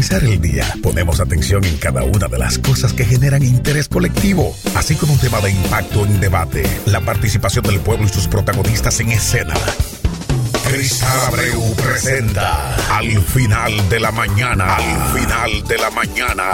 el día, ponemos atención en cada una de las cosas que generan interés colectivo, así como un tema de impacto en debate, la participación del pueblo y sus protagonistas en escena. Cristal presenta Al final de la mañana, al final de la mañana.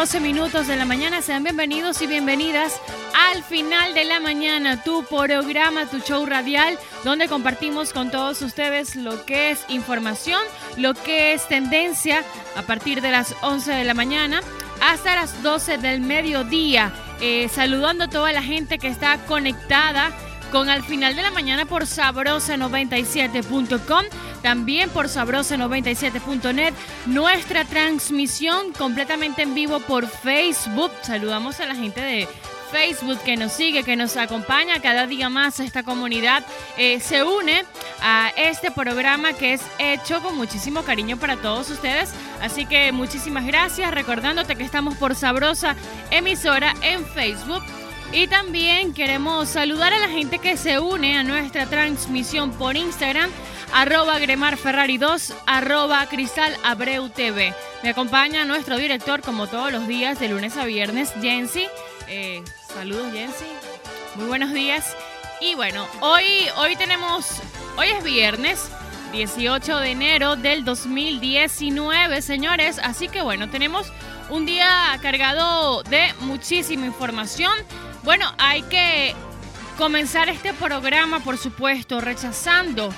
12 minutos de la mañana. Sean bienvenidos y bienvenidas al final de la mañana, tu programa, tu show radial, donde compartimos con todos ustedes lo que es información, lo que es tendencia a partir de las 11 de la mañana hasta las 12 del mediodía. Eh, saludando a toda la gente que está conectada con al final de la mañana por sabrosa97.com, también por sabrosa97.net, nuestra transmisión completamente en vivo por Facebook. Saludamos a la gente de Facebook que nos sigue, que nos acompaña cada día más. Esta comunidad eh, se une a este programa que es hecho con muchísimo cariño para todos ustedes. Así que muchísimas gracias. Recordándote que estamos por Sabrosa Emisora en Facebook y también queremos saludar a la gente que se une a nuestra transmisión por Instagram, arroba gremarferrari2, arroba Cristal Abreu TV. Me acompaña nuestro director como todos los días, de lunes a viernes, Jensi. Eh, saludos, Jensi. Muy buenos días. Y bueno, hoy, hoy tenemos, hoy es viernes. 18 de enero del 2019, señores. Así que bueno, tenemos un día cargado de muchísima información. Bueno, hay que comenzar este programa, por supuesto, rechazando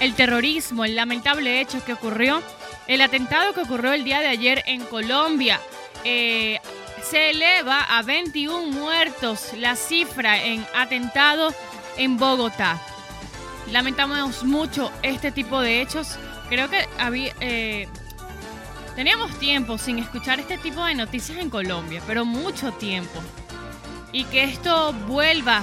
el terrorismo, el lamentable hecho que ocurrió, el atentado que ocurrió el día de ayer en Colombia. Eh, se eleva a 21 muertos la cifra en atentado en Bogotá. Lamentamos mucho este tipo de hechos. Creo que había, eh, teníamos tiempo sin escuchar este tipo de noticias en Colombia, pero mucho tiempo y que esto vuelva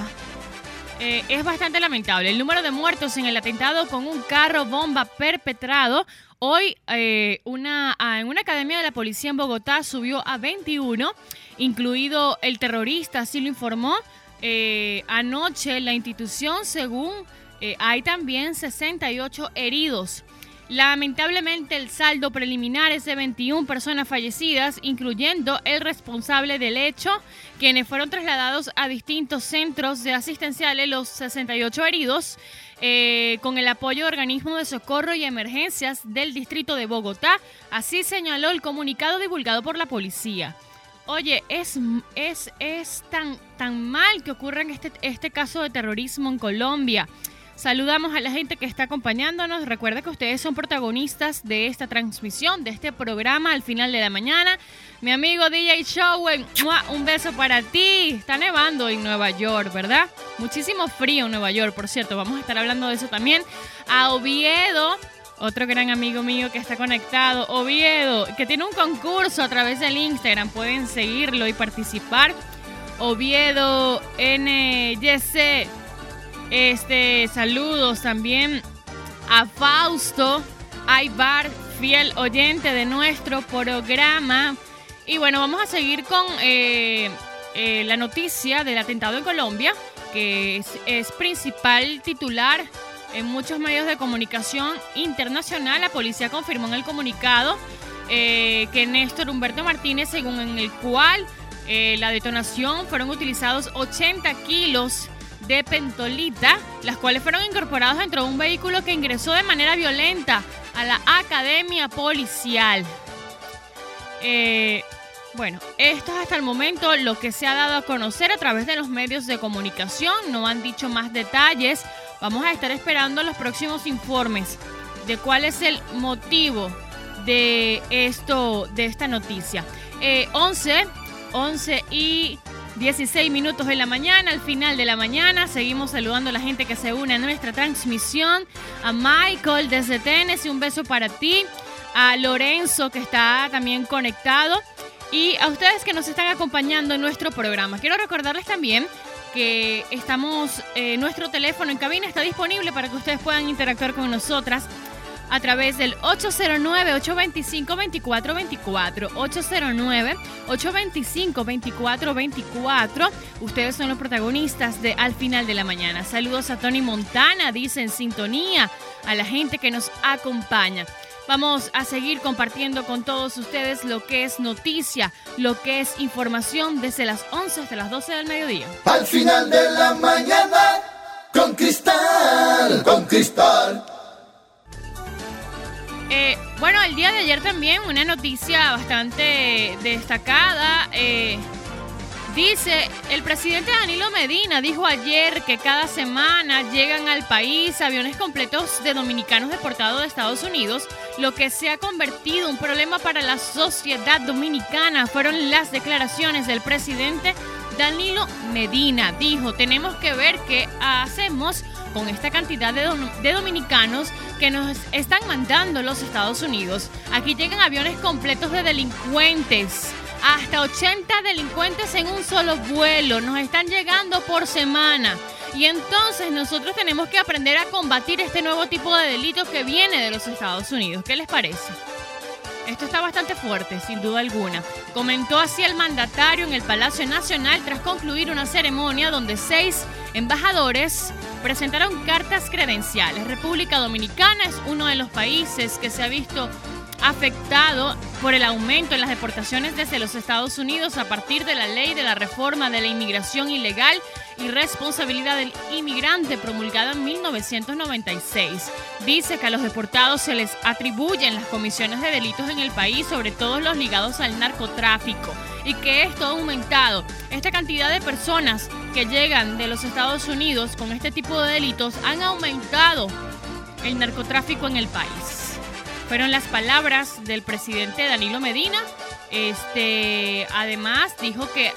eh, es bastante lamentable. El número de muertos en el atentado con un carro bomba perpetrado hoy eh, una, ah, en una academia de la policía en Bogotá subió a 21, incluido el terrorista, así lo informó eh, anoche la institución, según hay también 68 heridos. Lamentablemente el saldo preliminar es de 21 personas fallecidas, incluyendo el responsable del hecho, quienes fueron trasladados a distintos centros de asistenciales, los 68 heridos, eh, con el apoyo de organismos de socorro y emergencias del distrito de Bogotá. Así señaló el comunicado divulgado por la policía. Oye, es, es, es tan, tan mal que ocurra este, este caso de terrorismo en Colombia. Saludamos a la gente que está acompañándonos. Recuerda que ustedes son protagonistas de esta transmisión, de este programa al final de la mañana. Mi amigo DJ Showen, un beso para ti. Está nevando en Nueva York, ¿verdad? Muchísimo frío en Nueva York, por cierto. Vamos a estar hablando de eso también. A Oviedo, otro gran amigo mío que está conectado, Oviedo, que tiene un concurso a través del Instagram. Pueden seguirlo y participar. Oviedo NYC este, saludos también a Fausto Aybar, fiel oyente de nuestro programa. Y bueno, vamos a seguir con eh, eh, la noticia del atentado en Colombia, que es, principal titular en muchos medios de comunicación internacional. La policía confirmó en el comunicado eh, que Néstor Humberto Martínez, según en el cual la detonación fueron utilizados 80 kilos de pentolita, las cuales fueron incorporadas dentro de un vehículo que ingresó de manera violenta a la academia policial. Eh, bueno, esto es hasta el momento lo que se ha dado a conocer a través de los medios de comunicación. No han dicho más detalles. Vamos a estar esperando los próximos informes de cuál es el motivo de esto, de esta noticia. 11, eh, 11 y 16 minutos de la mañana, al final de la mañana. Seguimos saludando a la gente que se une a nuestra transmisión. A Michael desde Tennessee, un beso para ti. A Lorenzo que está también conectado. Y a ustedes que nos están acompañando en nuestro programa. Quiero recordarles también que estamos, eh, nuestro teléfono en cabina está disponible para que ustedes puedan interactuar con nosotras a través del 809-825-2424. 809-825-2424. Ustedes son los protagonistas de Al final de la mañana. Saludos a Tony Montana, dice en sintonía, a la gente que nos acompaña. Vamos a seguir compartiendo con todos ustedes lo que es noticia, lo que es información desde las 11 hasta las 12 del mediodía. Al final de la mañana, con cristal, con cristal. Eh, bueno, el día de ayer también una noticia bastante destacada. Eh, dice, el presidente Danilo Medina dijo ayer que cada semana llegan al país aviones completos de dominicanos deportados de Estados Unidos, lo que se ha convertido en un problema para la sociedad dominicana. Fueron las declaraciones del presidente Danilo Medina. Dijo, tenemos que ver qué hacemos con esta cantidad de, dominicanos que nos están mandando los Estados Unidos. Aquí llegan aviones completos de delincuentes. Hasta 80 delincuentes en un solo vuelo. Nos están llegando por semana. Y entonces nosotros tenemos que aprender a combatir este nuevo tipo de delitos que viene de los Estados Unidos. ¿Qué les parece? Esto está bastante fuerte, sin duda alguna. Comentó así el mandatario en el Palacio Nacional tras concluir una ceremonia donde seis embajadores presentaron cartas credenciales. República Dominicana es uno de los países que se ha visto afectado por el aumento en las deportaciones desde los Estados Unidos a partir de la ley de la reforma de la inmigración ilegal y responsabilidad del inmigrante promulgada en 1996. Dice que a los deportados se les atribuyen las comisiones de delitos en el país, sobre todo los ligados al narcotráfico, y que esto ha aumentado. Esta cantidad de personas que llegan de los Estados Unidos con este tipo de delitos han aumentado el narcotráfico en el país. Fueron las palabras del presidente Danilo Medina. Este, además dijo que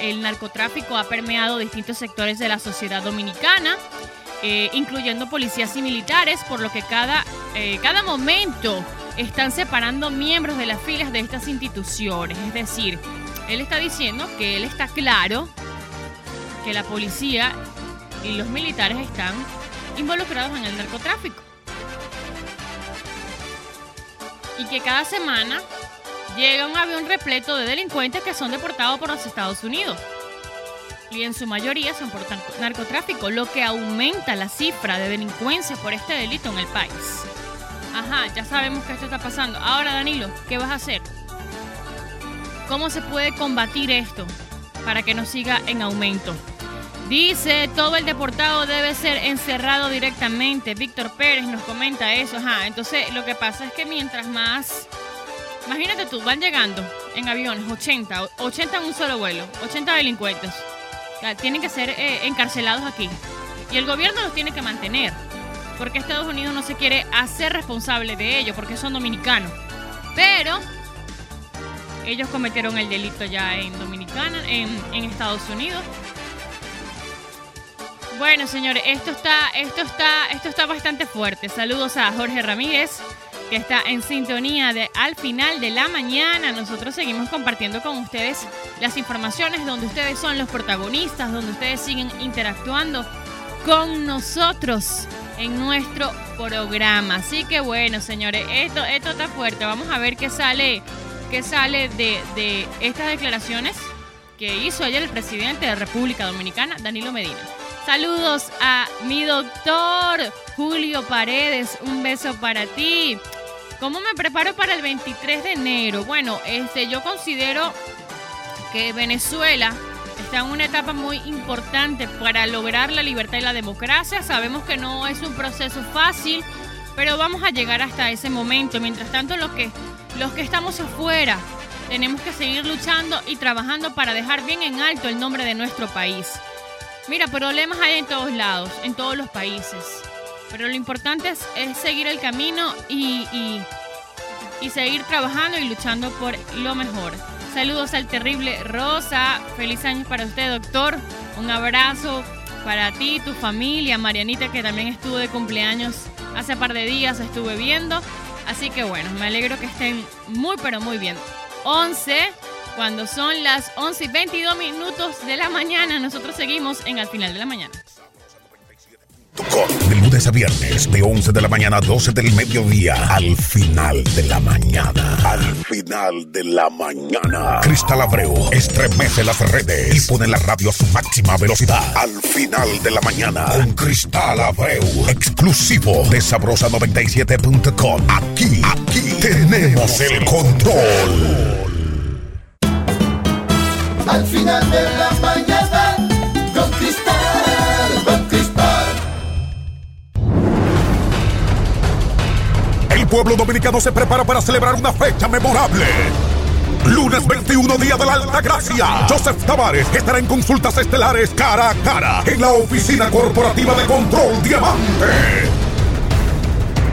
el narcotráfico ha permeado distintos sectores de la sociedad dominicana, eh, incluyendo policías y militares, por lo que cada, eh, cada momento están separando miembros de las filas de estas instituciones. Es decir, él está diciendo que él está claro que la policía y los militares están involucrados en el narcotráfico. y que cada semana llega un avión repleto de delincuentes que son deportados por los Estados Unidos. Y en su mayoría son por narcotráfico, lo que aumenta la cifra de delincuencia por este delito en el país. Ajá, ya sabemos que esto está pasando. Ahora, Danilo, ¿qué vas a hacer? ¿Cómo se puede combatir esto para que no siga en aumento? Dice, todo el deportado debe ser encerrado directamente. Víctor Pérez nos comenta eso. Ajá, entonces lo que pasa es que mientras más... Imagínate tú, van llegando en aviones 80, 80 en un solo vuelo, 80 delincuentes. tienen que ser eh, encarcelados aquí. Y el gobierno los tiene que mantener. Porque Estados Unidos no se quiere hacer responsable de ello, porque son dominicanos. Pero ellos cometieron el delito ya en Dominicana, en, en Estados Unidos. Bueno, señores, esto está, esto está, esto está bastante fuerte. Saludos a Jorge Ramírez, que está en sintonía de al final de la mañana. Nosotros seguimos compartiendo con ustedes las informaciones donde ustedes son los protagonistas, donde ustedes siguen interactuando con nosotros en nuestro programa. Así que bueno, señores, esto, esto está fuerte. Vamos a ver qué sale, qué sale de, de estas declaraciones que hizo ayer el presidente de República Dominicana, Danilo Medina. Saludos a mi doctor Julio Paredes. Un beso para ti. ¿Cómo me preparo para el 23 de enero? Bueno, este, yo considero que Venezuela está en una etapa muy importante para lograr la libertad y la democracia. Sabemos que no es un proceso fácil, pero vamos a llegar hasta ese momento. Mientras tanto, los que, los que estamos afuera tenemos que seguir luchando y trabajando para dejar bien en alto el nombre de nuestro país. Mira, problemas hay en todos lados, en todos los países. Pero lo importante es, seguir el camino y, y, seguir trabajando y luchando por lo mejor. Saludos al terrible Rosa. Feliz año para usted, doctor. Un abrazo para ti, tu familia, Marianita, que también estuvo de cumpleaños hace par de días, estuve viendo. Así que bueno, me alegro que estén muy, pero muy bien. 11 cuando son las 11 y 22 minutos de la mañana, nosotros seguimos en Al final de la mañana. De lunes a viernes, de 11 de la mañana a 12 del mediodía, al final de la mañana. Al final de la mañana. Cristal Abreu estremece las redes y pone la radio a su máxima velocidad. Al final de la mañana, con Cristal Abreu, exclusivo de sabrosa97.com. Aquí, aquí tenemos el control. Al final de la mañana, pueblo dominicano se prepara para celebrar una fecha memorable. Lunes 21, Día de la Alta Gracia. Joseph Tavares estará en consultas estelares cara a cara en la oficina corporativa de Control Diamante.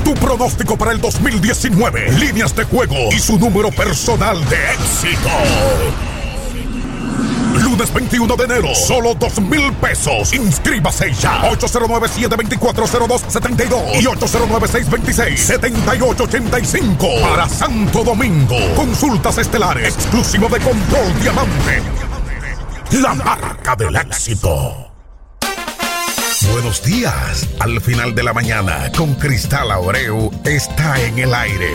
Tu pronóstico para el 2019, líneas de juego y su número personal de éxito. Lunes 21 de enero, solo dos mil pesos. Inscríbase ya. 809-724-0272 y 809-626-7885. Para Santo Domingo. Consultas estelares. Exclusivo de Control Diamante. La marca del éxito. Buenos días. Al final de la mañana, con Cristal Abreu, está en el aire.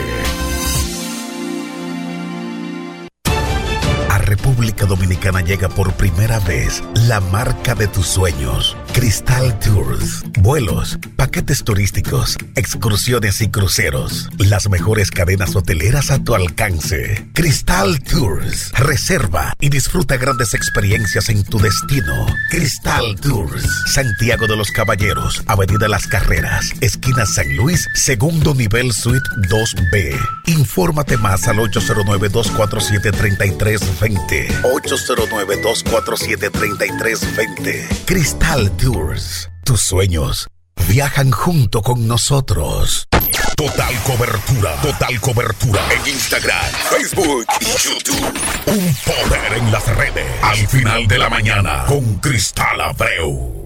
Dominicana llega por primera vez la marca de tus sueños, Cristal Tours. Vuelos, paquetes turísticos, excursiones y cruceros. Las mejores cadenas hoteleras a tu alcance. Cristal Tours. Reserva y disfruta grandes experiencias en tu destino. Cristal Tours. Santiago de los Caballeros, Avenida Las Carreras, esquina San Luis, segundo nivel suite 2B. Infórmate más al 809-247-3320. 809-247-3320. Cristal Tours. Tus sueños viajan junto con nosotros. Total cobertura, total cobertura en Instagram, Facebook y YouTube. Un poder en las redes. Al final de la mañana con Cristal Abreu.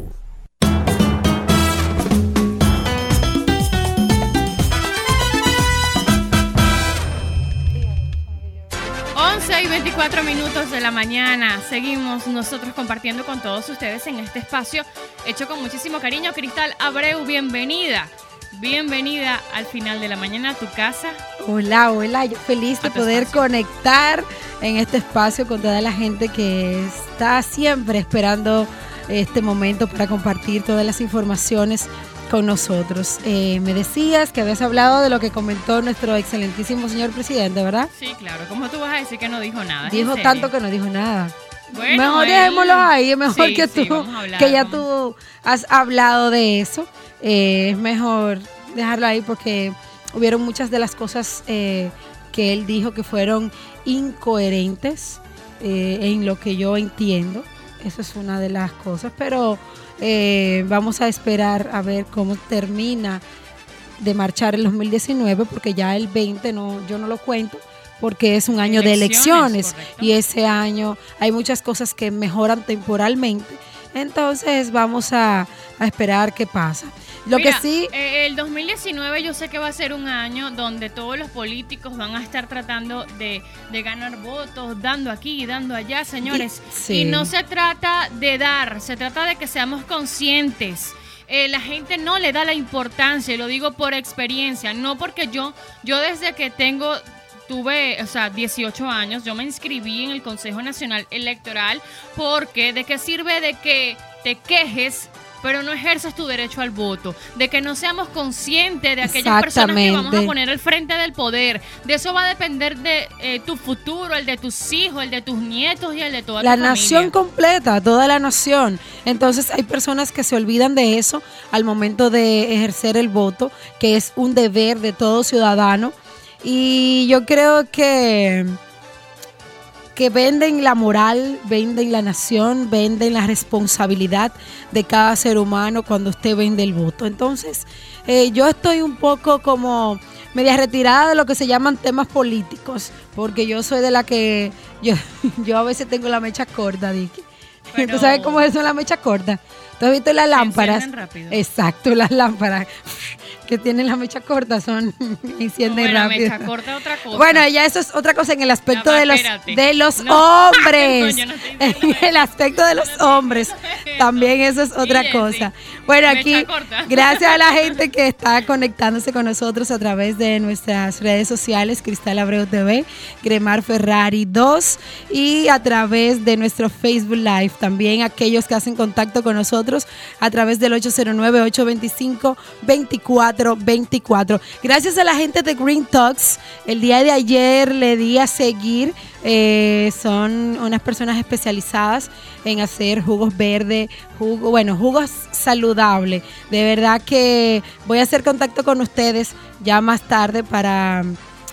11 y 24 minutos de la mañana. Seguimos nosotros compartiendo con todos ustedes en este espacio hecho con muchísimo cariño. Cristal Abreu, bienvenida. Bienvenida al final de la mañana a tu casa. Hola, hola, yo feliz de poder espacio. conectar en este espacio con toda la gente que está siempre esperando este momento para compartir todas las informaciones con nosotros. Eh, me decías que habías hablado de lo que comentó nuestro excelentísimo señor presidente, ¿verdad? Sí, claro. ¿Cómo tú vas a decir que no dijo nada? ¿Es en Dijo tanto que no dijo nada. Bueno, mejor él- dejémoslo ahí, es mejor Sí, que tú, hablar, que ya vamos. tú has hablado de eso. Eh, es mejor dejarlo ahí porque hubieron muchas de las cosas eh, que él dijo que fueron incoherentes eh, en lo que yo entiendo. Eso es una de las cosas, pero eh, vamos a esperar a ver cómo termina de marchar el 2019 porque ya el 20 no yo no lo cuento porque es un año de Elecciones, elecciones correcto. y ese año hay muchas cosas que mejoran temporalmente entonces vamos a, a esperar qué pasa lo Mira, que sí eh, el 2019 yo sé que va a ser un año donde todos los políticos van a estar tratando de, de ganar votos, dando aquí y dando allá, señores. Sí. Y no se trata de dar, se trata de que seamos conscientes. Eh, la gente no le da la importancia, y lo digo por experiencia, no porque yo, yo desde que tengo tuve, o sea, 18 años, yo me inscribí en el Consejo Nacional Electoral porque de qué sirve de que te quejes pero no ejerzas tu derecho al voto, de que no seamos conscientes de aquellas personas que vamos a poner al frente del poder. De eso va a depender de eh, tu futuro, el de tus hijos, el de tus nietos y el de toda la tu nación familia. completa, toda la nación. Entonces hay personas que se olvidan de eso al momento de ejercer el voto, que es un deber de todo ciudadano. Y yo creo que, que venden la moral, venden la nación, venden la responsabilidad de cada ser humano cuando usted vende el voto. Entonces, eh, yo estoy un poco como media retirada de lo que se llaman temas políticos, porque yo soy de la que yo, yo a veces tengo la mecha corta, Dicky. Pero- ¿Tú sabes cómo es eso la mecha corta? ¿Tú has visto las lámparas? rápido. Exacto, las lámparas. Que tienen la mecha corta son encienden bueno, rápido. mecha corta otra cosa. Bueno, ya eso es otra cosa en el aspecto va, de los espérate. de los No. hombres. No, en el aspecto de los hombres. También eso es otra Sí, cosa. sí. Bueno, Mecha aquí corta. gracias a la gente que está conectándose con nosotros a través de nuestras redes sociales, Cristal Abreu TV, Gremar Ferrari 2 y a través de nuestro Facebook Live. También aquellos que hacen contacto con nosotros a través del 809-825-2424. Gracias a la gente de Green Talks, el día de ayer le di a seguir. eh, son unas personas especializadas en hacer jugos verdes, jugo, bueno, jugos saludables. De verdad que voy a hacer contacto con ustedes ya más tarde para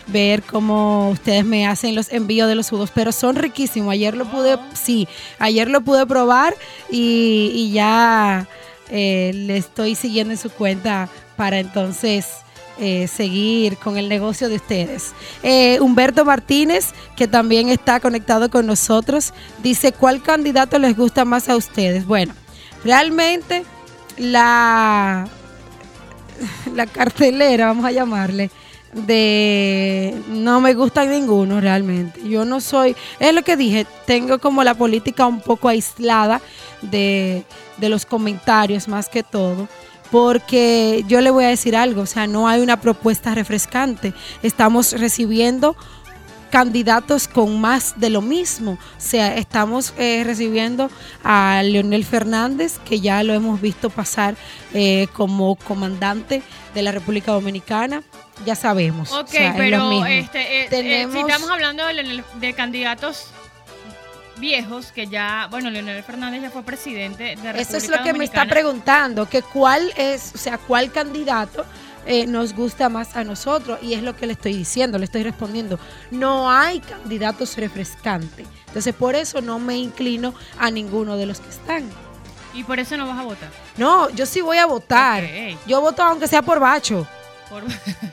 ver cómo ustedes me hacen los envíos de los jugos, pero son riquísimos. Ayer lo pude, sí, ayer lo pude probar y ya eh, le estoy siguiendo en su cuenta para entonces eh, seguir con el negocio de ustedes. Eh, Humberto Martínez, que también está conectado con nosotros, dice, ¿cuál candidato les gusta más a ustedes? Bueno, realmente la, la cartelera, vamos a llamarle, de no me gusta ninguno realmente. Yo no soy, es lo que dije, tengo como la política un poco aislada de, de los comentarios más que todo. Porque yo le voy a decir algo, o sea, no hay una propuesta refrescante. Estamos recibiendo candidatos con más de lo mismo. O sea, estamos eh, recibiendo a Leonel Fernández, que ya lo hemos visto pasar eh, como comandante de la República Dominicana. Ya sabemos. Ok, o sea, pero este, eh, eh, Tenemos- si estamos hablando de, de candidatos viejos, que ya, bueno, Leonel Fernández ya fue presidente de República Eso es lo que me está preguntando, que cuál es, o sea, cuál candidato eh, nos gusta más a nosotros y es lo que le estoy diciendo, le estoy respondiendo. No hay candidatos refrescantes. Entonces, por eso no me inclino a ninguno de los que están. Y por eso no vas a votar. No, yo sí voy a votar. Yo voto aunque sea por bacho, Por-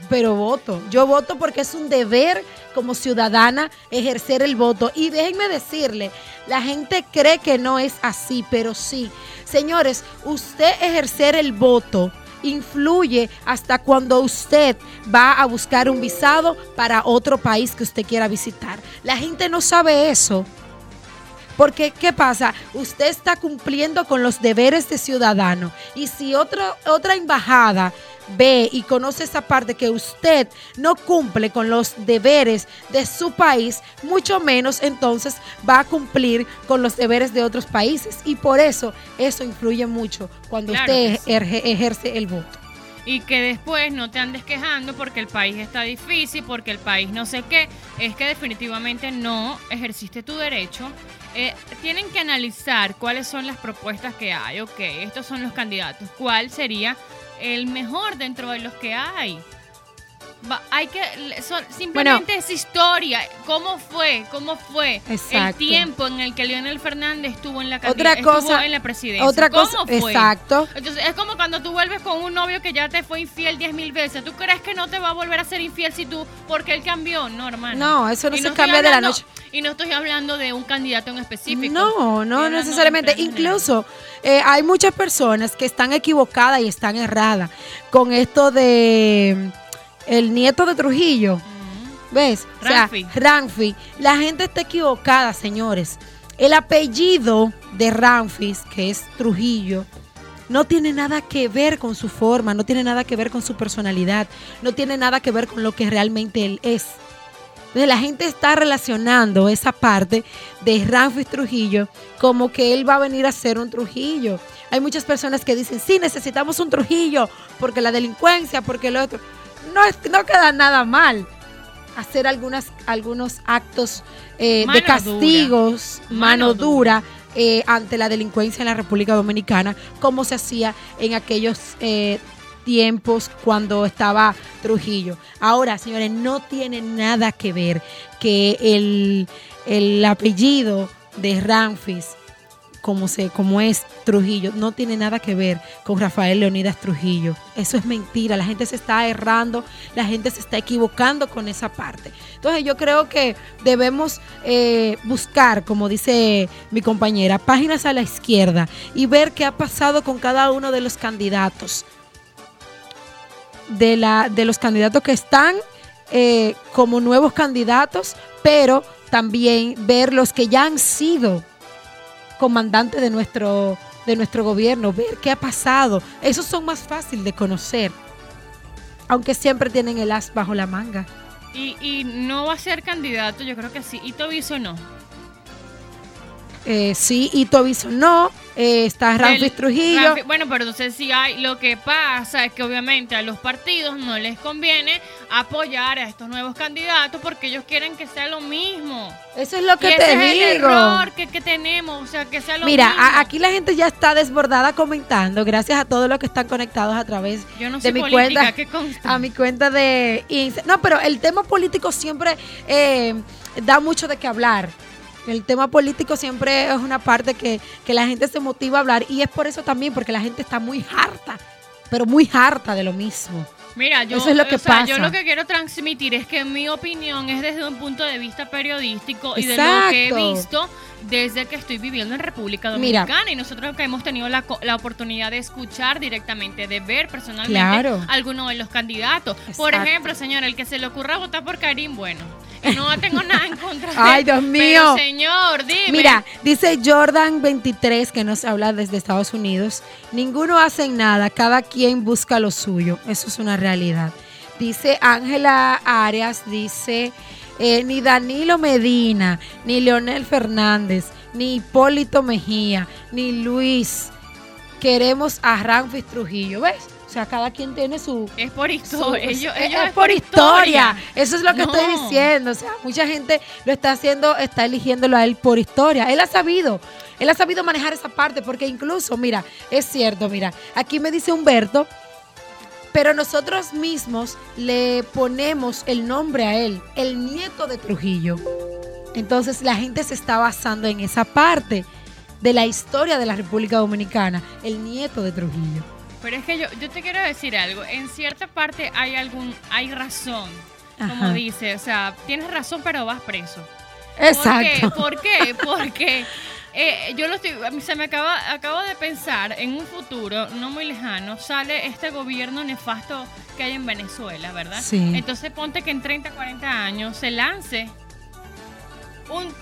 pero voto. Yo voto porque es un deber como ciudadana ejercer el voto. Y déjenme decirle, la gente cree que no es así, pero sí. Señores, usted ejercer el voto influye hasta cuando usted va a buscar un visado para otro país que usted quiera visitar. La gente no sabe eso. Porque, ¿qué pasa? Usted está cumpliendo con los deberes de ciudadano. Y si otro, otra embajada ve y conoce esa parte que usted no cumple con los deberes de su país, mucho menos entonces va a cumplir con los deberes de otros países. Y por eso eso influye mucho cuando Claro usted sí. ejerce el voto. y que después no te andes quejando porque el país está difícil, porque el país no sé qué, es que definitivamente no ejerciste tu derecho. Eh, tienen que analizar cuáles son las propuestas que hay. Ok, estos son los candidatos. ¿Cuál sería el mejor dentro de los que hay? Va- hay que son- simplemente es historia cómo fue cómo fue el Exacto. tiempo en el que Leonel Fernández estuvo en la Otra estuvo cosa- en la presidencia Otra ¿Cómo cosa, fue? exacto. Entonces es como cuando tú vuelves con un novio que ya te fue infiel diez mil veces. ¿Tú crees que no te va a volver a ser infiel si tú, porque él cambió? No, hermano. No, eso no se cambia de la noche. Y no estoy hablando de un candidato en específico. No, no necesariamente. Incluso eh, hay muchas personas que están equivocadas y están erradas con esto de el nieto de Trujillo. ¿Ves? O sea, Ranfi. Ranfi. La gente está equivocada, señores. El apellido de Ranfis, que es Trujillo, no tiene nada que ver con su forma, no tiene nada que ver con su personalidad, no tiene nada que ver con lo que realmente él es. Entonces la gente está relacionando esa parte de Ramfis Trujillo como que él va a venir a ser un Trujillo. Hay muchas personas que dicen, sí, necesitamos un Trujillo, porque la delincuencia, porque lo otro. No, es, no queda nada mal hacer algunas, algunos actos eh, de castigos, dura. mano, Mano dura, eh, ante la delincuencia en la República Dominicana, como se hacía en aquellos eh, tiempos cuando estaba Trujillo. Ahora, señores, no tiene nada que ver que el, el apellido de Ramfis, como, se, como es Trujillo, no tiene nada que ver con Rafael Leonidas Trujillo. Eso es mentira, la gente se está errando, la gente se está equivocando con esa parte. Entonces yo creo que debemos eh, buscar, como dice mi compañera, páginas a la izquierda y ver qué ha pasado con cada uno de los candidatos de, la, de los candidatos que están eh, como nuevos candidatos, pero también ver los que ya han sido comandantes de nuestro, de nuestro gobierno, ver qué ha pasado. Esos son más fáciles de conocer, aunque siempre tienen el as bajo la manga. Y, y no va a ser candidato, yo creo que sí. Y Tobiso no. Eh, sí, y Tobiso no, eh, está Ramfis Trujillo. Bueno, pero entonces sí hay. Lo que pasa es que obviamente a los partidos no les conviene apoyar a estos nuevos candidatos porque ellos quieren que sea lo mismo. Eso es lo que y te ese es el digo. error que, que tenemos, o sea, que sea lo Mira, mismo. a- aquí la gente ya está desbordada comentando, gracias a todos los que están conectados a través Yo no de mi política, cuenta. ¿qué consta? A mi cuenta de Insta. No, pero el tema político siempre eh, da mucho de qué hablar. El tema político siempre es una parte que, que la gente se motiva a hablar y es por eso también, porque la gente está muy harta, pero muy harta de lo mismo. Mira, yo, Eso es lo que o sea, yo pasa. lo que quiero transmitir es que mi opinión es desde un punto de vista periodístico y de lo que he visto desde que estoy viviendo en República Mira. Dominicana y nosotros que hemos tenido la, la oportunidad de escuchar directamente, de ver personalmente Claro. algunos de los candidatos. Por ejemplo, señor, el que se le ocurra votar por Karim, bueno, no tengo nada en contra de Ay, Dios pero, mío. señor, dime. Mira, dice Jordan 23 que nos habla desde Estados Unidos. Ninguno hace nada, cada quien busca lo suyo. Eso es una realidad. Dice Ángela Arias, dice eh, ni Danilo Medina, ni Leonel Fernández, ni Hipólito Mejía, ni Luis. Queremos a Ramfis Trujillo, ¿ves? O sea, cada quien tiene su, es por su- historia. Ellos, es- ellos es por historia. Eso es lo que No. estoy diciendo. O sea, mucha gente lo está haciendo, está eligiéndolo a él por historia. Él ha sabido, él ha sabido manejar esa parte, porque incluso, mira, es cierto, mira, aquí me dice Humberto, pero nosotros mismos le ponemos el nombre a él, el nieto de Trujillo. Entonces la gente se está basando en esa parte de la historia de la República Dominicana, el nieto de Trujillo. Pero es que yo, yo te quiero decir algo. En cierta parte hay algún, hay razón. Como dice, o sea, tienes razón, pero vas preso. Exacto. ¿Por qué? ¿Por qué? Porque eh, yo lo estoy, se me acaba, acabo de pensar en un futuro no muy lejano sale este gobierno nefasto que hay en Venezuela, ¿verdad? Sí. Entonces ponte que en 30, 40 años se lance un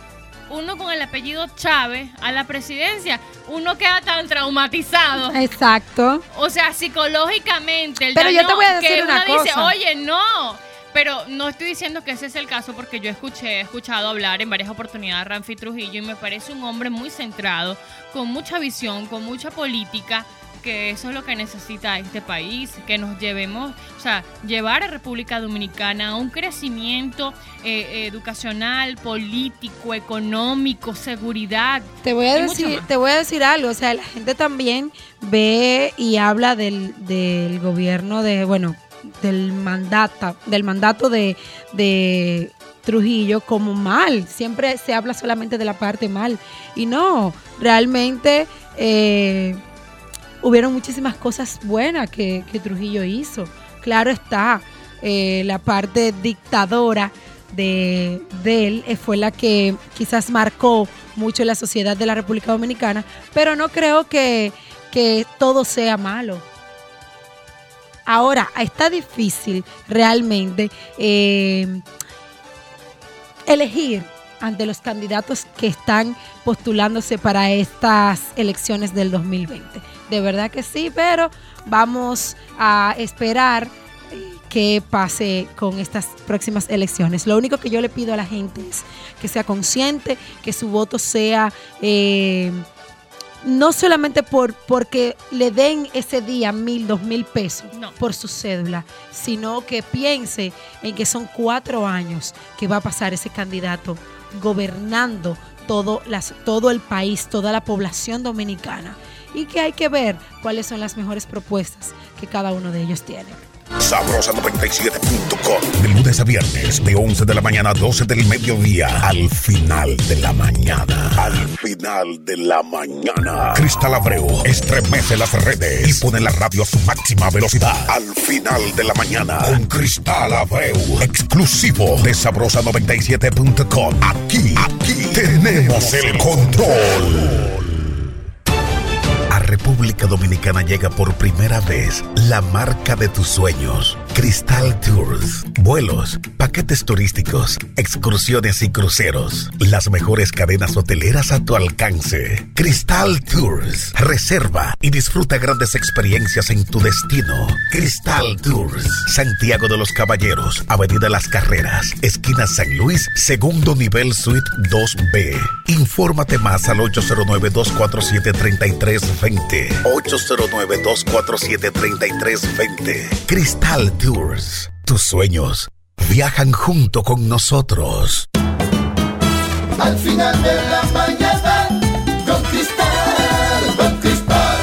uno con el apellido Chávez a la presidencia, uno queda tan traumatizado. Exacto. O sea, psicológicamente. El Pero yo te voy a decir que una dice, cosa. oye, no. Pero no estoy diciendo que ese es el caso porque yo escuché, he escuchado hablar en varias oportunidades a Ramfi Trujillo y me parece un hombre muy centrado, con mucha visión, con mucha política, que eso es lo que necesita este país, que nos llevemos, o sea, llevar a República Dominicana a un crecimiento eh, educacional, político, económico, seguridad. Te voy a decir, te voy a decir algo, o sea, la gente también ve y habla del, del gobierno de, bueno, del mandato, del mandato de, de Trujillo como mal. Siempre se habla solamente de la parte mal. Y no, realmente eh, hubieron muchísimas cosas buenas que, Trujillo hizo. Claro está, eh, la parte dictadora de, de él eh, fue la que quizás marcó mucho la sociedad de la República Dominicana, pero no creo que, que todo sea malo. Ahora, está difícil realmente eh, elegir ante los candidatos que están postulándose para estas elecciones del 2020. De verdad que sí, pero vamos a esperar eh, qué pase con estas próximas elecciones. Lo único que yo le pido a la gente es que sea consciente, que su voto sea... eh, no solamente por porque le den ese día mil, dos mil pesos No. por su cédula, sino que piense en que son cuatro años que va a pasar ese candidato gobernando todo, las, todo el país, toda la población dominicana, y que hay que ver cuáles son las mejores propuestas que cada uno de ellos tiene. Sabrosa97.com. De lunes a viernes, de 11 de la mañana a 12 del mediodía. Al final de la mañana. Al final de la mañana. Cristal Abreu estremece las redes y pone la radio a su máxima velocidad. Al final de la mañana. Con Cristal Abreu. Exclusivo de Sabrosa97.com. Aquí, aquí tenemos el control. República Dominicana llega por primera vez la marca de tus sueños, Cristal Tours. Vuelos, paquetes turísticos, excursiones y cruceros. Las mejores cadenas hoteleras a tu alcance. Cristal Tours. Reserva y disfruta grandes experiencias en tu destino. Cristal Tours. Santiago de los Caballeros, Avenida Las Carreras, esquina San Luis, segundo nivel suite 2B. Infórmate más al 809-247-3320. 809-247-3320. Cristal Tours. Tus sueños viajan junto con nosotros. Al final de la mañana, con Cristal, con Cristal.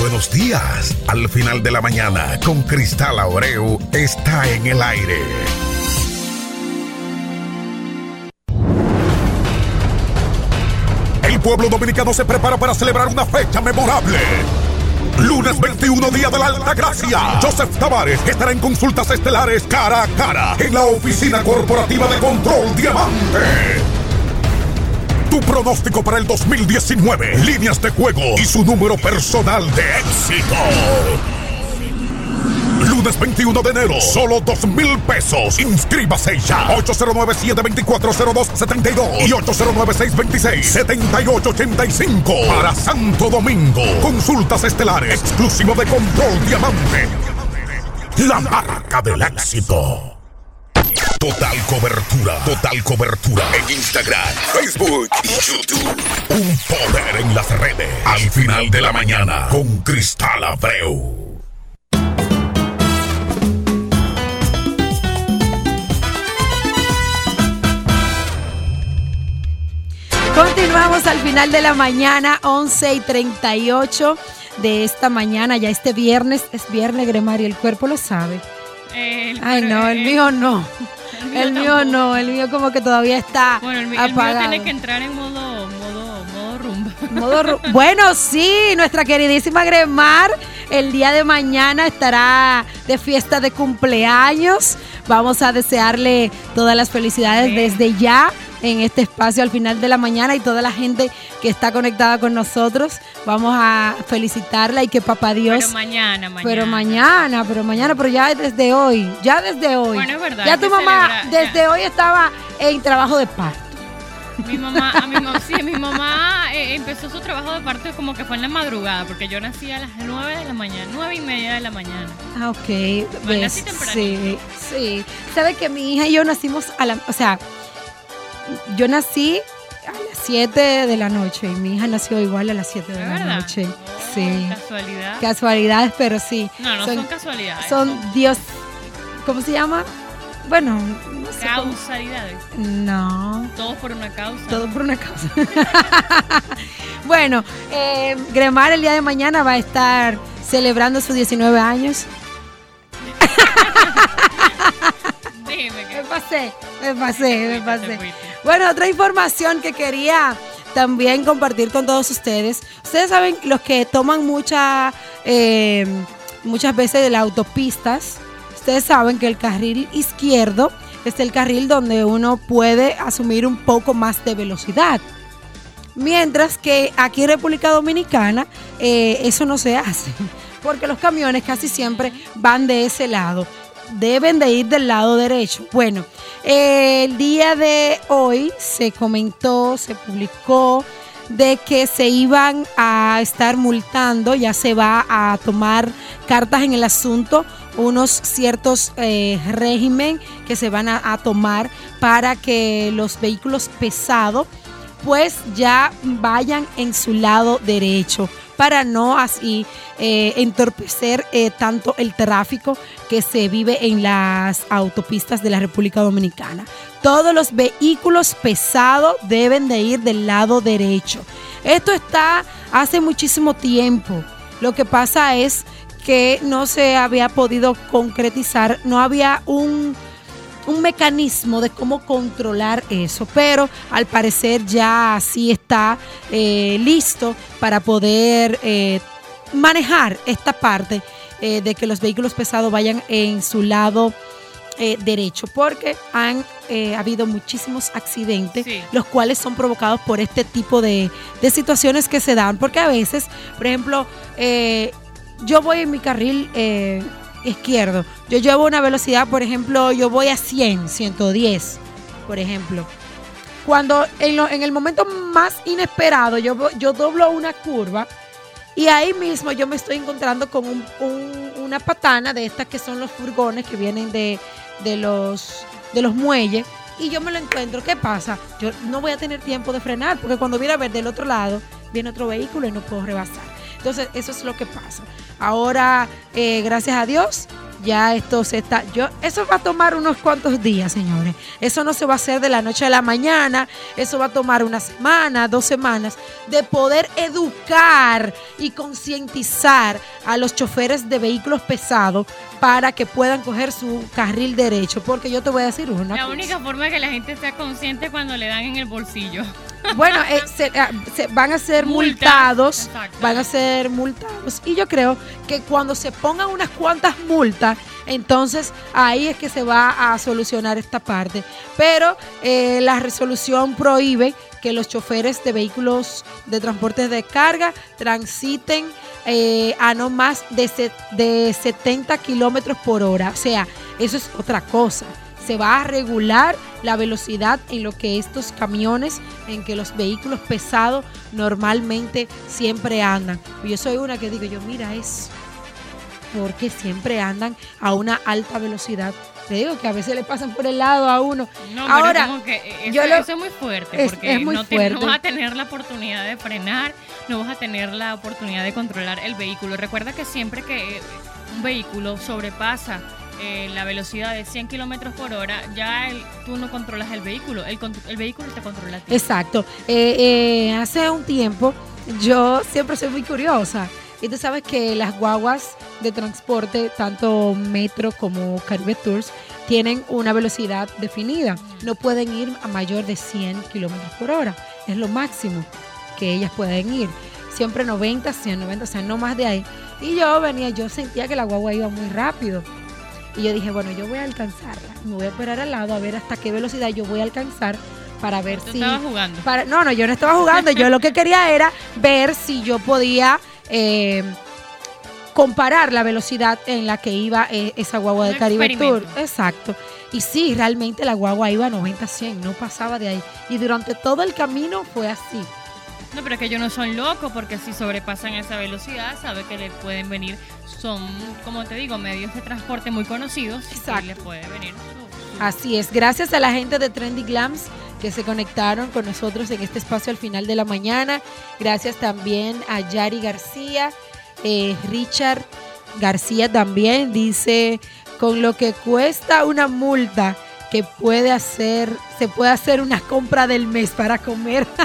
Buenos días. Al final de la mañana, con Cristal Abreu, está en el aire. Pueblo dominicano se prepara para celebrar una fecha memorable. Lunes 21, Día de la Alta Gracia. Joseph Tavares estará en consultas estelares cara a cara en la Oficina Corporativa de Control Diamante. Tu pronóstico para el 2019, líneas de juego y su número personal de éxito. Lunes 21 de enero, solo dos mil pesos. Inscríbase ya. 809-724-0272 y 809-626-7885. Para Santo Domingo, consultas estelares, exclusivo de Control Diamante. La marca del éxito. Total cobertura, total cobertura en Instagram, Facebook y YouTube. Un poder en las redes. Al final de la mañana, con Cristal Abreu. Continuamos al final de la mañana, 11 y 38 de esta mañana. Ya este viernes es viernes, Gremario, el cuerpo lo sabe. El- Ay, no, el mío no. el mío El mío tampoco. no, el mío como que todavía está Bueno, el, el mío apagado. tiene que entrar en modo, modo, modo rumba. Modo ru- bueno, sí, nuestra queridísima Gremar el día de mañana estará de fiesta de cumpleaños. Vamos a desearle todas las felicidades Sí. desde ya en este espacio al final de la mañana y toda la gente que está conectada con nosotros. Vamos a felicitarla y que papá Dios... Pero mañana, mañana. Pero mañana, pero mañana, pero ya desde hoy, ya desde hoy. Bueno, es verdad, Ya tu mamá desde ya. hoy estaba en trabajo de parto. Mi mamá, a mi mamá, sí, mi mamá eh, empezó su trabajo de parto como que fue en la madrugada, porque yo nací a las 9 de la mañana, 9 y media de la mañana. Ah, ok. Tempranito. sí, sí. Sabe que mi hija y yo nacimos a la, o sea, yo nací a las 7 de la noche y mi hija nació igual a las 7 de ¿Es la verdad? noche. Oh, Sí. Casualidad. Casualidades, pero sí. no, no son, casualidades. Son Dios, ¿cómo se llama? Bueno, no sé cómo- causalidades. No. Todos por una causa. Todo por una causa. bueno, eh, Gremar el día de mañana va a estar celebrando sus 19 años. Me pasé, me pasé, me pasé. Bueno, otra información que quería también compartir con todos ustedes. Ustedes saben, los que toman mucha, eh, muchas veces de las autopistas, ustedes saben que el carril izquierdo es el carril donde uno puede asumir un poco más de velocidad. Mientras que aquí en República Dominicana eh, eso no se hace, porque los camiones casi siempre van de ese lado, deben de ir del lado derecho. Bueno, el día de hoy se comentó, se publicó de que se iban a estar multando, ya se va a tomar cartas en el asunto, unos ciertos eh, régimen que se van a, a tomar para que los vehículos pesados pues ya vayan en su lado derecho para no así eh, entorpecer eh, tanto el tráfico que se vive en las autopistas de la República Dominicana. Todos los vehículos pesados deben de ir del lado derecho. Esto está hace muchísimo tiempo. Lo que pasa es que no se había podido concretizar, no había un un mecanismo de cómo controlar eso, pero al parecer ya sí está eh, listo para poder eh, manejar esta parte eh, de que los vehículos pesados vayan en su lado eh, derecho, porque han habido muchísimos accidentes, Sí. los cuales son provocados por este tipo de, de situaciones que se dan, porque a veces, por ejemplo, yo voy en mi carril izquierdo, yo llevo una velocidad, por ejemplo, yo voy a 100, 110, por ejemplo. Cuando en, lo- en el momento más inesperado yo, doblo una curva y ahí mismo yo me estoy encontrando con un- un- una patana de estas que son los furgones que vienen de, de los, de los muelles y yo me lo encuentro. ¿Qué pasa? Yo no voy a tener tiempo de frenar porque cuando viene a ver del otro lado viene otro vehículo y no puedo rebasar. Entonces eso es lo que pasa. Ahora, eh, gracias a Dios, ya esto se está. Yo, eso va a tomar unos cuantos días, señores. Eso no se va a hacer de la noche a la mañana. Eso va a tomar una semana, dos semanas, de poder educar y concientizar a los choferes de vehículos pesados para que puedan coger su carril derecho. Porque yo te voy a decir una La cosa. única forma de que la gente sea consciente es cuando le dan en el bolsillo. Bueno, eh, se, ah, se- van a ser multados, van a ser multados. Y yo creo que cuando se pongan unas cuantas multas, entonces ahí es que se va a solucionar esta parte. Pero eh, la resolución prohíbe que los choferes de vehículos de transporte de carga transiten eh, a no más de, se- de 70 kilómetros por hora. O sea, eso es otra cosa se va a regular la velocidad en lo que estos camiones, en que los vehículos pesados normalmente siempre andan. Yo soy una que digo, yo mira eso, porque siempre andan a una alta velocidad. Te digo que a veces le pasan por el lado a uno. No, Ahora, pero como que eh, eso, yo lo- eso es muy fuerte porque es muy no, te- fuerte. no vas a tener la oportunidad de frenar, no vas a tener la oportunidad de controlar el vehículo. Recuerda que siempre que un vehículo sobrepasa eh, la velocidad de 100 kilómetros por hora, ya tú no controlas el vehículo, el, el vehículo te controla. Exacto. Eh, eh, hace un tiempo yo siempre soy muy curiosa. Y tú sabes que las guaguas de transporte, tanto Metro como Caribe Tours, tienen una velocidad definida. No pueden ir a mayor de 100 kilómetros por hora. Es lo máximo que ellas pueden ir. Siempre 90, 100, 90, o sea, no más de ahí. Y yo venía, yo sentía que la guagua iba muy rápido. Y yo dije, bueno, yo voy a alcanzarla. Me voy a esperar al lado a ver hasta qué velocidad yo voy a alcanzar para ver Tú si... estabas jugando. Para, no, no, yo no estaba jugando. Yo lo que quería era ver si yo podía eh, comparar la velocidad en la que iba eh, esa guagua de Un Caribe Tour. Exacto. Y sí, realmente la guagua iba a 90-100, no pasaba de ahí. Y durante todo el camino fue así. No, pero es que ellos no son locos porque si sobrepasan esa velocidad, sabe que le pueden venir, son, como te digo, medios de transporte muy conocidos Exacto. y le puede venir su- su- Así es, gracias a la gente de Trendy Glams que se conectaron con nosotros en este espacio al final de la mañana. Gracias también a Yari García, eh, Richard García también dice, con lo que cuesta una multa que puede hacer, se puede hacer una compra del mes para comer.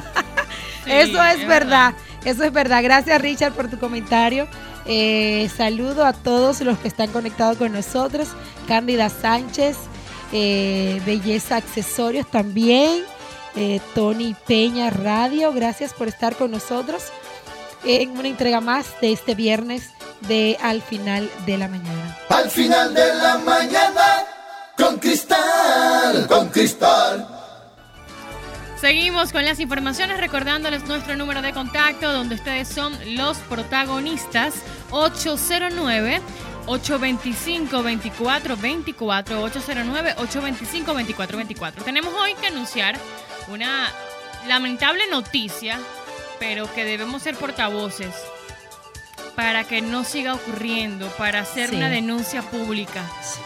Eso es, verdad. Eso es verdad. Gracias, Richard, por tu comentario. Eh, saludo a todos los que están conectados con nosotros. Cándida Sánchez, eh, Belleza Accesorios también. eh, Tony Peña Radio, gracias por estar con nosotros en una entrega más de este viernes de Al final de la mañana. Al final de la mañana, con Cristal, con Cristal. Seguimos con las informaciones recordándoles nuestro número de contacto donde ustedes son los protagonistas 809 825 2424 809 825 2424. Tenemos hoy que anunciar una lamentable noticia, pero que debemos ser portavoces para que no siga ocurriendo, para hacer Sí. una denuncia pública.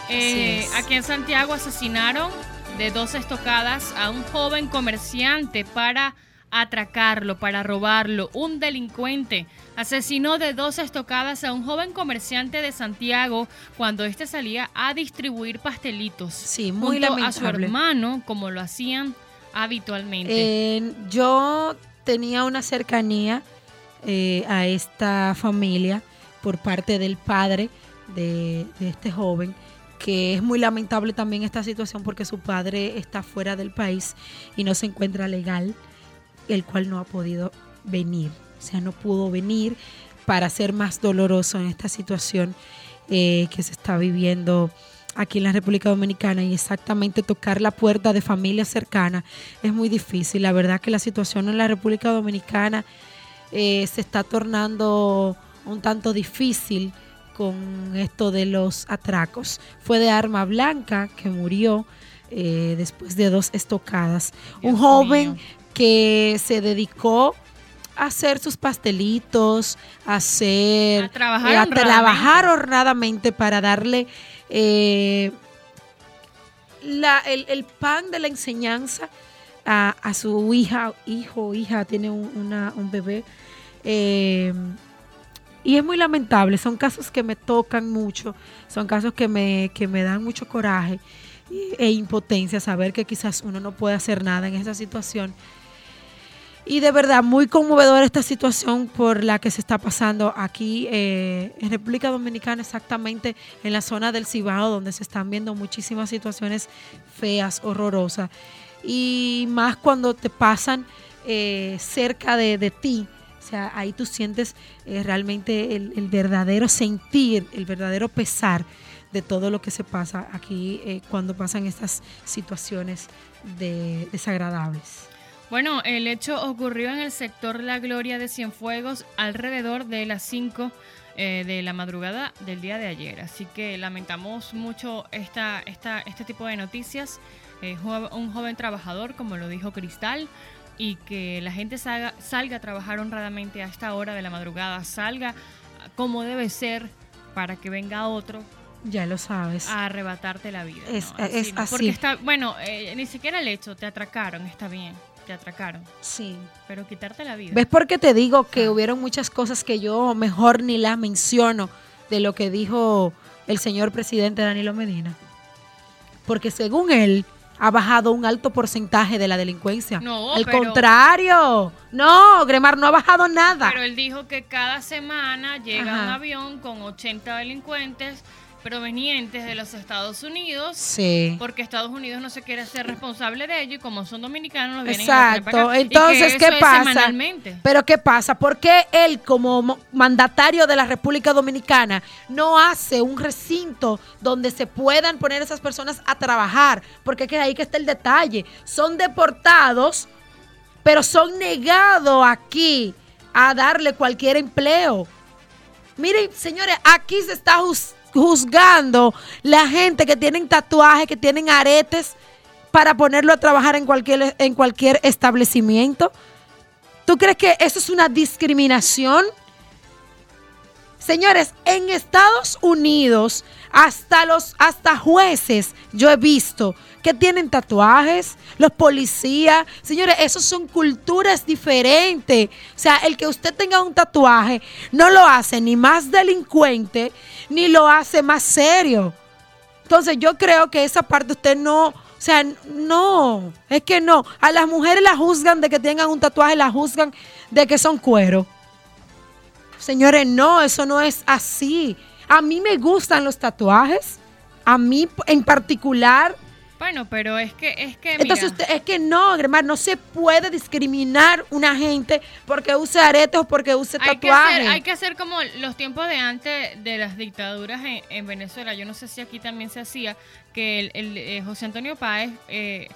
Eh, aquí en Santiago asesinaron de dos estocadas a un joven comerciante para atracarlo, para robarlo. Un delincuente asesinó de dos estocadas a un joven comerciante de Santiago cuando éste salía a distribuir pastelitos. Sí, muy junto a su hermano, como lo hacían habitualmente. Eh, yo tenía una cercanía eh, a esta familia por parte del padre de, de este joven, que es muy lamentable también esta situación porque su padre está fuera del país y no se encuentra legal, el cual no ha podido venir. O sea, no pudo venir para ser más doloroso en esta situación eh, que se está viviendo aquí en la República Dominicana y exactamente tocar la puerta de familias cercanas es muy difícil. La verdad que la situación en la República Dominicana eh, se está tornando un tanto difícil con esto de los atracos. Fue de arma blanca que murió eh, después de dos estocadas. un joven que se dedicó a hacer sus pastelitos, a hacer, A trabajar eh, a honradamente. trabajar honradamente para darle eh, la- el, el pan de la enseñanza a, a su hija, hijo, hija, tiene un, una- un bebé. Eh, y es muy lamentable, son casos que me tocan mucho, son casos que me, que me dan mucho coraje e impotencia saber que quizás uno no puede hacer nada en esa situación. Y de verdad, muy conmovedora esta situación por la que se está pasando aquí eh, en República Dominicana, exactamente en la zona del Cibao, donde se están viendo muchísimas situaciones feas, horrorosas. Y más cuando te pasan eh, cerca de, de ti. O sea, ahí tú sientes eh, realmente el, verdadero sentir, el verdadero pesar de todo lo que se pasa aquí eh, cuando pasan estas situaciones de- desagradables. Bueno, el hecho ocurrió en el sector La Gloria de Cienfuegos alrededor de las 5 eh, de la madrugada del día de ayer. Así que lamentamos mucho esta, este tipo de noticias. Un joven trabajador, como lo dijo Cristal, y que la gente salga, salga a trabajar honradamente a esta hora de la madrugada, salga como debe ser para que venga otro Ya lo sabes. a arrebatarte la vida. Es- ¿no? es no, así. Porque está, bueno, eh, ni siquiera el hecho, te atracaron, está bien, te atracaron. Sí. Pero quitarte la vida. ¿Ves por qué te digo que Ah. hubieron muchas cosas que yo mejor ni las menciono de lo que dijo el señor presidente Danilo Medina? Porque según él ha bajado un alto porcentaje de la delincuencia. No, Al pero- contrario. No, Gremar no ha bajado nada. Pero él dijo que cada semana llega Ajá. un avión con 80 delincuentes provenientes de los Estados Unidos. Sí. Porque Estados Unidos no se quiere hacer responsable de ello y como son dominicanos los vienen a traer para Exacto. acá. Y que Entonces, ¿qué pasa? Pero ¿qué pasa? ¿Por qué él como mo- mandatario de la República Dominicana no hace un recinto donde se puedan poner esas personas a trabajar? Porque es que ahí que está el detalle. Son deportados, pero son negados aquí a darle cualquier empleo. Miren, señores, aquí se está juzgando la gente que tienen tatuajes, que tienen aretes para ponerlo a trabajar en cualquier, en cualquier establecimiento. ¿Tú crees que eso es una discriminación? Señores, en Estados Unidos, hasta los hasta jueces yo he visto que tienen tatuajes, los policías. Señores, esos son culturas diferentes. O sea, el que usted tenga un tatuaje no lo hace ni más delincuente, ni lo hace más serio. Entonces yo creo que esa parte usted no, o sea, no, es que no. A las mujeres las juzgan de que tengan un tatuaje, las juzgan de que son cuero. Señores, no, eso no es así. A mí me gustan los tatuajes, a mí en particular. Bueno, pero es que, es que, Entonces usted, es que no, Gremar, no se puede discriminar una gente porque use aretes o porque use hay que, tatuajes. hacer, hay que hacer como los tiempos de antes de las dictaduras en, en Venezuela. Yo no sé si aquí también se hacía, que el, el, eh, José Antonio Páez eh,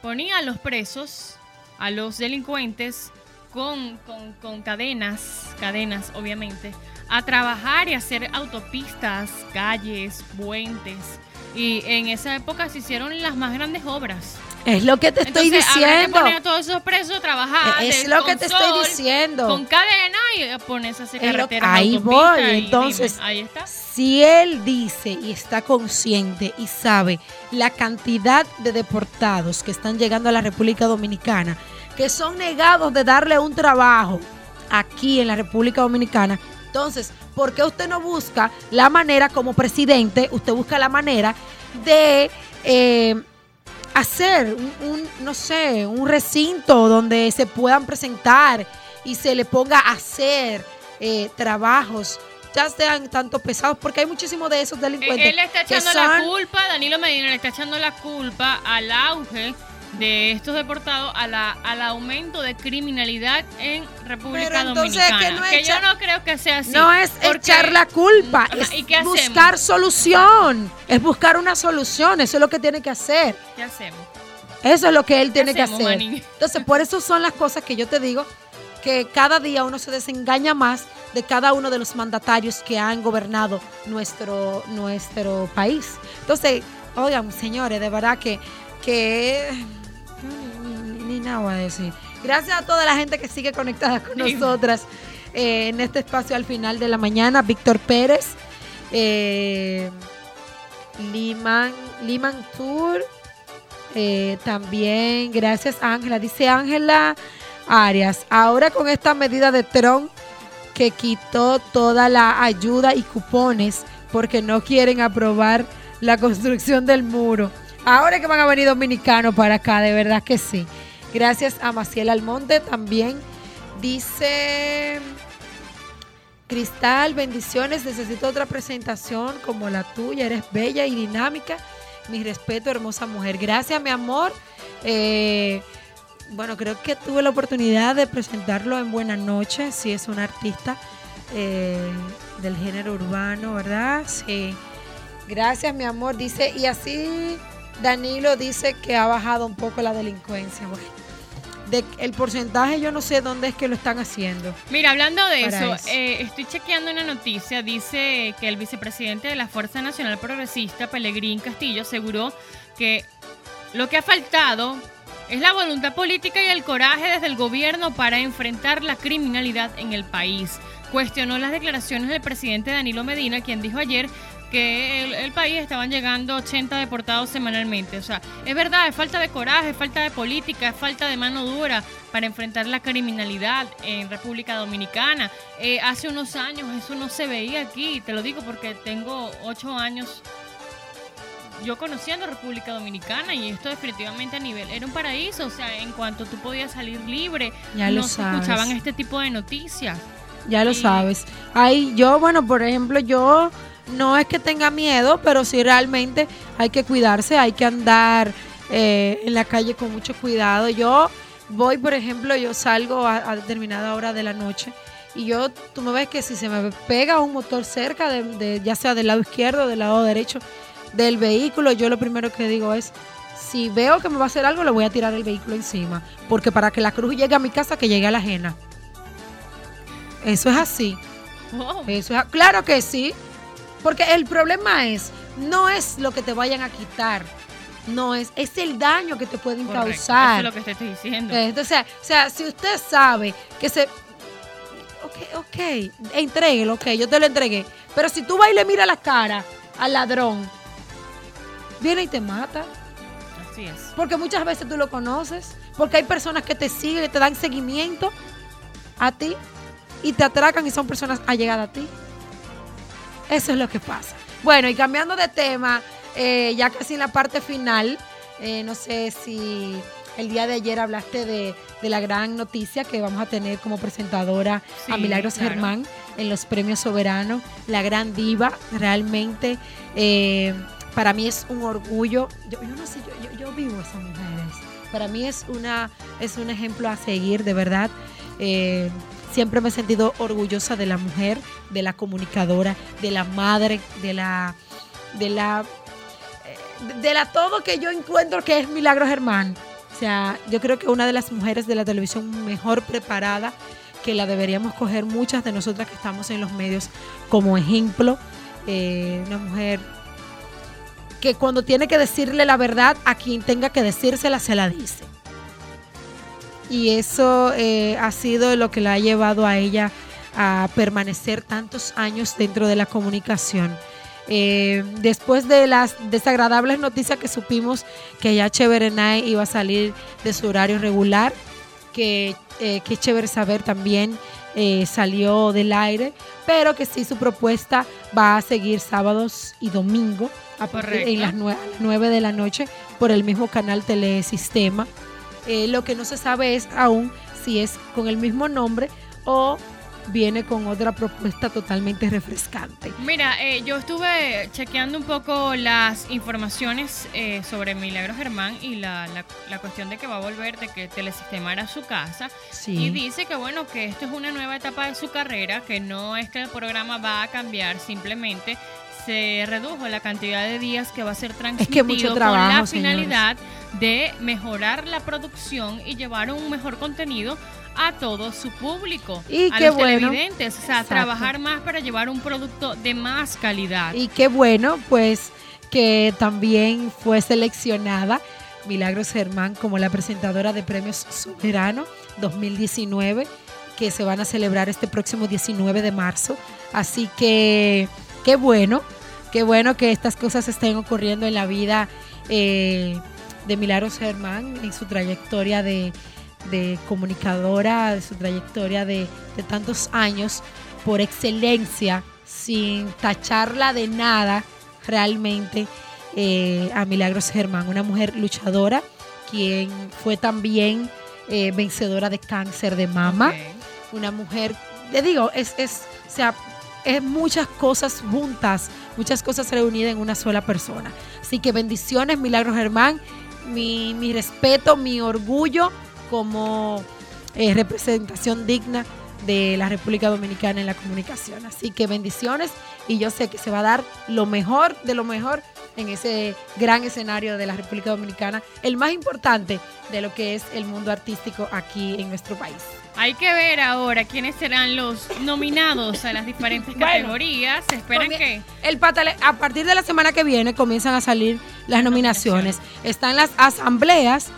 ponía a los presos, a los delincuentes, con, con, con cadenas, cadenas obviamente, a trabajar y hacer autopistas, calles, puentes. Y en esa época se hicieron las más grandes obras. Es lo que te estoy Entonces, habrá que diciendo. poner a todos esos presos a trabajar. Es de- lo con que te estoy diciendo. Con cadena y a ponerse a hacer Es carreteras. ahí voy, entonces, dime, ahí está. Si él dice y está consciente y sabe la cantidad de deportados que están llegando a la República Dominicana, que son negados de darle un trabajo aquí en la República Dominicana, entonces, ¿por qué usted no busca la manera como presidente, usted busca la manera de eh, hacer un, un, no sé, un recinto donde se puedan presentar y se le ponga a hacer eh, trabajos ya sean tanto pesados, porque hay muchísimos de esos Eh, delincuentes Él le está que echando la culpa, Danilo Medina le está echando la culpa al auge de estos deportados a la, al aumento de criminalidad en República Pero entonces, Dominicana. que no es yo echar- no creo que sea así. No es porque- echar la culpa, es ¿y qué buscar solución. Es buscar una solución, eso es lo que tiene que hacer. ¿Qué hacemos? Eso es lo que él tiene que hacer. manín? Entonces, por eso son las cosas que yo te digo que cada día uno se desengaña más de cada uno de los mandatarios que han gobernado nuestro, nuestro país. Entonces, oigan, señores, de verdad que, que ni, nada voy a decir. Gracias a toda la gente que sigue conectada con nosotras eh, en este espacio al final de la mañana. Víctor Pérez, eh, Liman, Liman Tour, eh, también, gracias Ángela. Dice Ángela Arias, ahora con esta medida de Trump que quitó toda la ayuda y cupones porque no quieren aprobar la construcción del muro. Ahora que van a venir dominicanos para acá, de verdad que sí. Gracias a Maciel Almonte también. Dice Cristal, bendiciones. Necesito otra presentación como la tuya. Eres bella y dinámica. Mi respeto, hermosa mujer. Gracias, mi amor. Eh, bueno, creo que tuve la oportunidad de presentarlo en Buena Noche. Sí, es un artista eh, del género urbano, ¿verdad? Sí. Gracias, mi amor. Dice, y así Danilo dice que ha bajado un poco la delincuencia. Bueno, de, el porcentaje yo no sé dónde es que lo están haciendo. Mira, hablando de eso. eh, estoy chequeando una noticia. Dice que el vicepresidente de la Fuerza Nacional Progresista, Pelegrín Castillo, aseguró que lo que ha faltado es la voluntad política y el coraje desde el gobierno para enfrentar la criminalidad en el país. Cuestionó las declaraciones del presidente Danilo Medina, quien dijo ayer que el, el país estaban llegando 80 deportados semanalmente. O sea, es verdad, es falta de coraje, es falta de política, es falta de mano dura para enfrentar la criminalidad en República Dominicana. Eh, hace unos años eso no se veía aquí, te lo digo porque tengo ocho años yo conociendo República Dominicana y esto definitivamente a nivel era un paraíso, o sea, en cuanto tú podías salir libre, Ya no se escuchaban este tipo de noticias. Ya lo Y- sabes. Ahí yo, bueno, por ejemplo, yo no es que tenga miedo, pero sí realmente hay que cuidarse, hay que andar eh, en la calle con mucho cuidado. Yo voy, por ejemplo, yo salgo a, a determinada hora de la noche y yo, tú me ves que si se me pega un motor cerca, de, de- ya sea del lado izquierdo o del lado derecho del vehículo, yo lo primero que digo es, si veo que me va a hacer algo, le voy a tirar el vehículo encima, porque para que la cruz llegue a mi casa, que llegue a la ajena. Eso es así. Wow. Eso es, claro que sí. Porque el problema es, no es lo que te vayan a quitar. No es, es el daño que te pueden Correcto, causar. Eso es lo que te estoy diciendo. Eh, Entonces, o sea, si usted sabe que se. Ok, ok, entréguelo, ok, yo te lo entregué. Pero si tú vas y le miras la cara al ladrón, viene y te mata. Así es. Porque muchas veces tú lo conoces. Porque hay personas que te siguen, que te dan seguimiento a ti y te atracan y son personas allegadas a ti. Eso es lo que pasa. Bueno, y cambiando de tema, eh, ya casi en la parte final, eh, no sé si el día de ayer hablaste de, de la gran noticia que vamos a tener como presentadora a Milagros claro. Germán en los premios soberanos, la gran diva, realmente eh, para mí es un orgullo. Yo, yo no sé, yo, yo, yo vivo esas mujeres. Para mí es una es un ejemplo a seguir, de verdad. Eh, siempre me he sentido orgullosa de la mujer, de la comunicadora, de la madre, de la de la eh, de la todo que yo encuentro que es Milagro Germán. O sea, yo creo que una de las mujeres de la televisión mejor preparada que la deberíamos coger muchas de nosotras que estamos en los medios como ejemplo. Eh, una mujer que cuando tiene que decirle la verdad a quien tenga que decírsela, se la dice. Y eso eh, ha sido lo que la ha llevado a ella a permanecer tantos años dentro de la comunicación. Eh, después de las desagradables noticias que supimos que ya Chévere Night iba a salir de su horario regular, que, eh, que chévere saber también eh, salió del aire, pero que sí su propuesta va a seguir sábados y domingo a partir- en las 9, de la noche por el mismo canal Telesistema. Eh, lo que no se sabe es aún si es con el mismo nombre o viene con otra propuesta totalmente refrescante. Mira, eh, yo estuve chequeando un poco las informaciones eh, sobre Milagro Germán y la, la- la cuestión de que va a volver, de que Telesistema era su casa. Sí. Y dice que bueno, que esto es una nueva etapa de su carrera, que no es que el programa va a cambiar, simplemente se redujo la cantidad de días que va a ser transmitido mucho con la señores. finalidad de mejorar la producción y llevar un mejor contenido a todo su público, Y a qué los bueno. televidentes, o sea, Exacto. trabajar más para llevar un producto de más calidad. Y qué bueno, pues que también fue seleccionada Milagros Germán como la presentadora de Premios Soberano 2019, que se van a celebrar este próximo 19 de marzo. Así que qué bueno, qué bueno que estas cosas estén ocurriendo en la vida eh, de Milagros Germán, en su trayectoria de, de comunicadora, de su trayectoria de, de tantos años, por excelencia, sin tacharla de nada realmente eh, a Milagros Germán, una mujer luchadora, quien fue también eh, vencedora de cáncer de mama. Una mujer, le digo, es, es, o sea, es muchas cosas juntas, muchas cosas reunidas en una sola persona. Así que bendiciones, Milagros Germán, mi, mi respeto, mi orgullo como eh, representación digna de la República Dominicana en la comunicación. Así que bendiciones y yo sé que se va a dar lo mejor de lo mejor en ese gran escenario de la República Dominicana, el más importante de lo que es el mundo artístico aquí en nuestro país. Hay que ver ahora quiénes serán los nominados a las diferentes Bueno. categorías. Se esperan que El patale, a partir de la semana que viene comienzan a salir las nominaciones. Están las asambleas,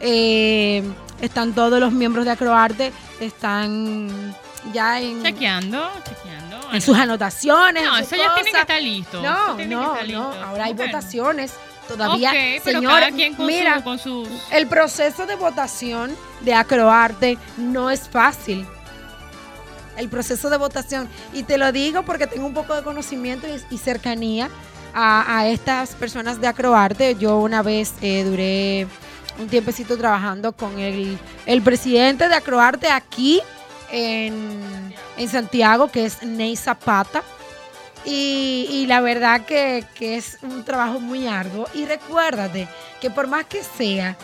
eh, están todos los miembros de Acroarte, están ya en, chequeando, chequeando. en sus anotaciones. No, en sus eso ya tiene que estar listo. No, no, no. listo. Ahora hay Bueno. votaciones. Todavía, Ok, pero señores, cada quien con, mira, su- con sus... el proceso de votación de Acroarte no es fácil. El proceso de votación. Y te lo digo porque tengo un poco de conocimiento y, y cercanía a, a estas personas de Acroarte. Yo una vez eh, duré un tiempecito trabajando con el, el presidente de Acroarte aquí en, en Santiago, que es Ney Zapata. Y, la verdad que, que es un trabajo muy arduo. Y recuérdate que por más que sea,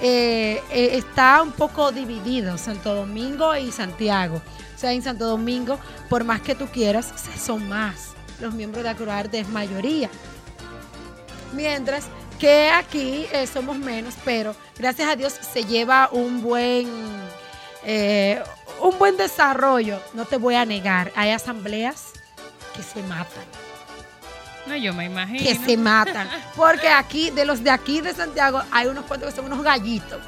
eh, eh, está un poco dividido Santo Domingo y Santiago. O sea, en Santo Domingo, por más que tú quieras, son más. Los miembros de Acroarte es mayoría. Mientras que aquí eh, somos menos, pero gracias a Dios se lleva un buen, un buen desarrollo. No te voy a negar. Hay asambleas que se matan No, yo me imagino. que se matan. Porque aquí, de los de aquí de Santiago, hay unos cuantos que son unos gallitos.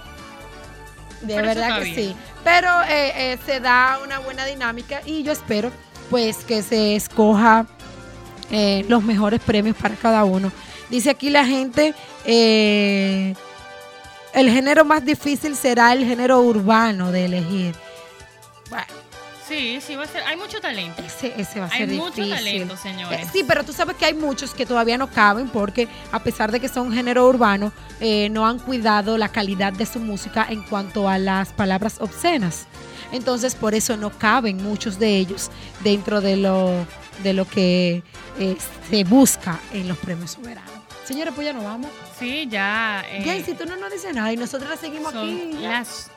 De Pero verdad que bien. sí. Pero eh, eh, se da una buena dinámica y yo espero pues que se escoja eh, los mejores premios para cada uno. Dice aquí la gente, el género más difícil será el género urbano de elegir. Bueno, Sí, sí, va a ser. Hay mucho talento. ese, ese va a Hay ser mucho difícil. talento, señores. Eh, Sí, pero tú sabes que hay muchos que todavía no caben porque a pesar de que son género urbano, eh, no han cuidado la calidad de su música en cuanto a las palabras obscenas. Entonces, por eso no caben muchos de ellos dentro de lo, de lo que eh, se busca en los premios soberanos. Señores, pues ya nos vamos. Sí, ya. eh, si tú no nos dices nada y nosotros seguimos son aquí. las.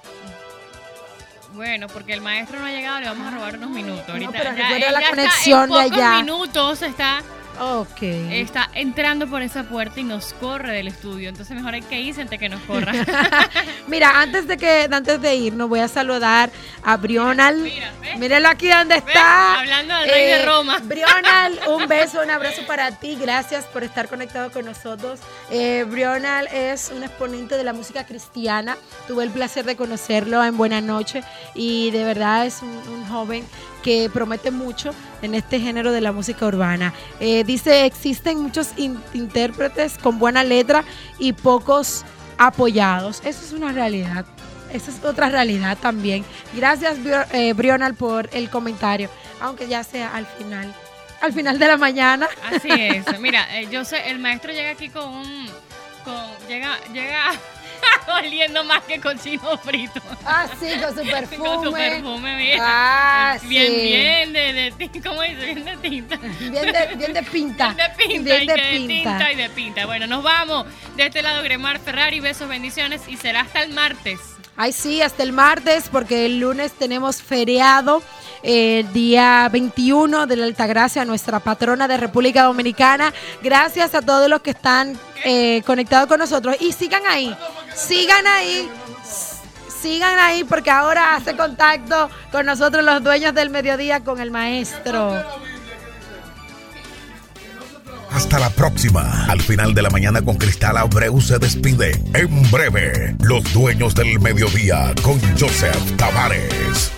Bueno, porque el maestro no ha llegado, le vamos a robar unos minutos. no, Ahorita pero ya, la conexión en de allá. minutos está, Ok. está entrando por esa puerta y nos corre del estudio. Entonces mejor hay que irse antes que nos corra. Mira, antes de que antes de irnos voy a saludar a Brional. Mira, ¿ves? Míralo aquí donde ¿Ves? está. Hablando del rey de Roma. Brional, un beso, un abrazo para ti. Gracias por estar conectado con nosotros. Eh, Brional es un exponente de la música cristiana. Tuve el placer de conocerlo en Buena Noche y de verdad es un, un joven que promete mucho en este género de la música urbana. Eh, dice, existen muchos in- intérpretes con buena letra y pocos apoyados. Eso es una realidad. Esa es otra realidad también. Gracias, eh, Brional, por el comentario, aunque ya sea al final, al final de la mañana. Así es. Mira, eh, yo sé, el maestro llega aquí con un. Con, llega, llega. Oliendo más que cochino frito. Ah, sí, con su perfume. Con su perfume, mira. Ah, bien, sí. bien de, de ¿cómo dice? Bien de tinta. Bien de, bien de pinta. Bien de pinta, Bien y de que de pinta. tinta y de pinta. Bueno, nos vamos. De este lado, Gremar Ferrari, besos, bendiciones y será hasta el martes. Ay, sí, hasta el martes, porque el lunes tenemos feriado. eh, El día 21 de la Altagracia, nuestra patrona de República Dominicana. Gracias a todos los que están eh, conectados con nosotros. Y sigan ahí, sigan ahí, sigan ahí, porque ahora hace contacto con nosotros los dueños del mediodía con el maestro. Hasta la próxima. Al final de la mañana con Cristal Abreu se despide. En breve, los dueños del mediodía con Joseph Tavares.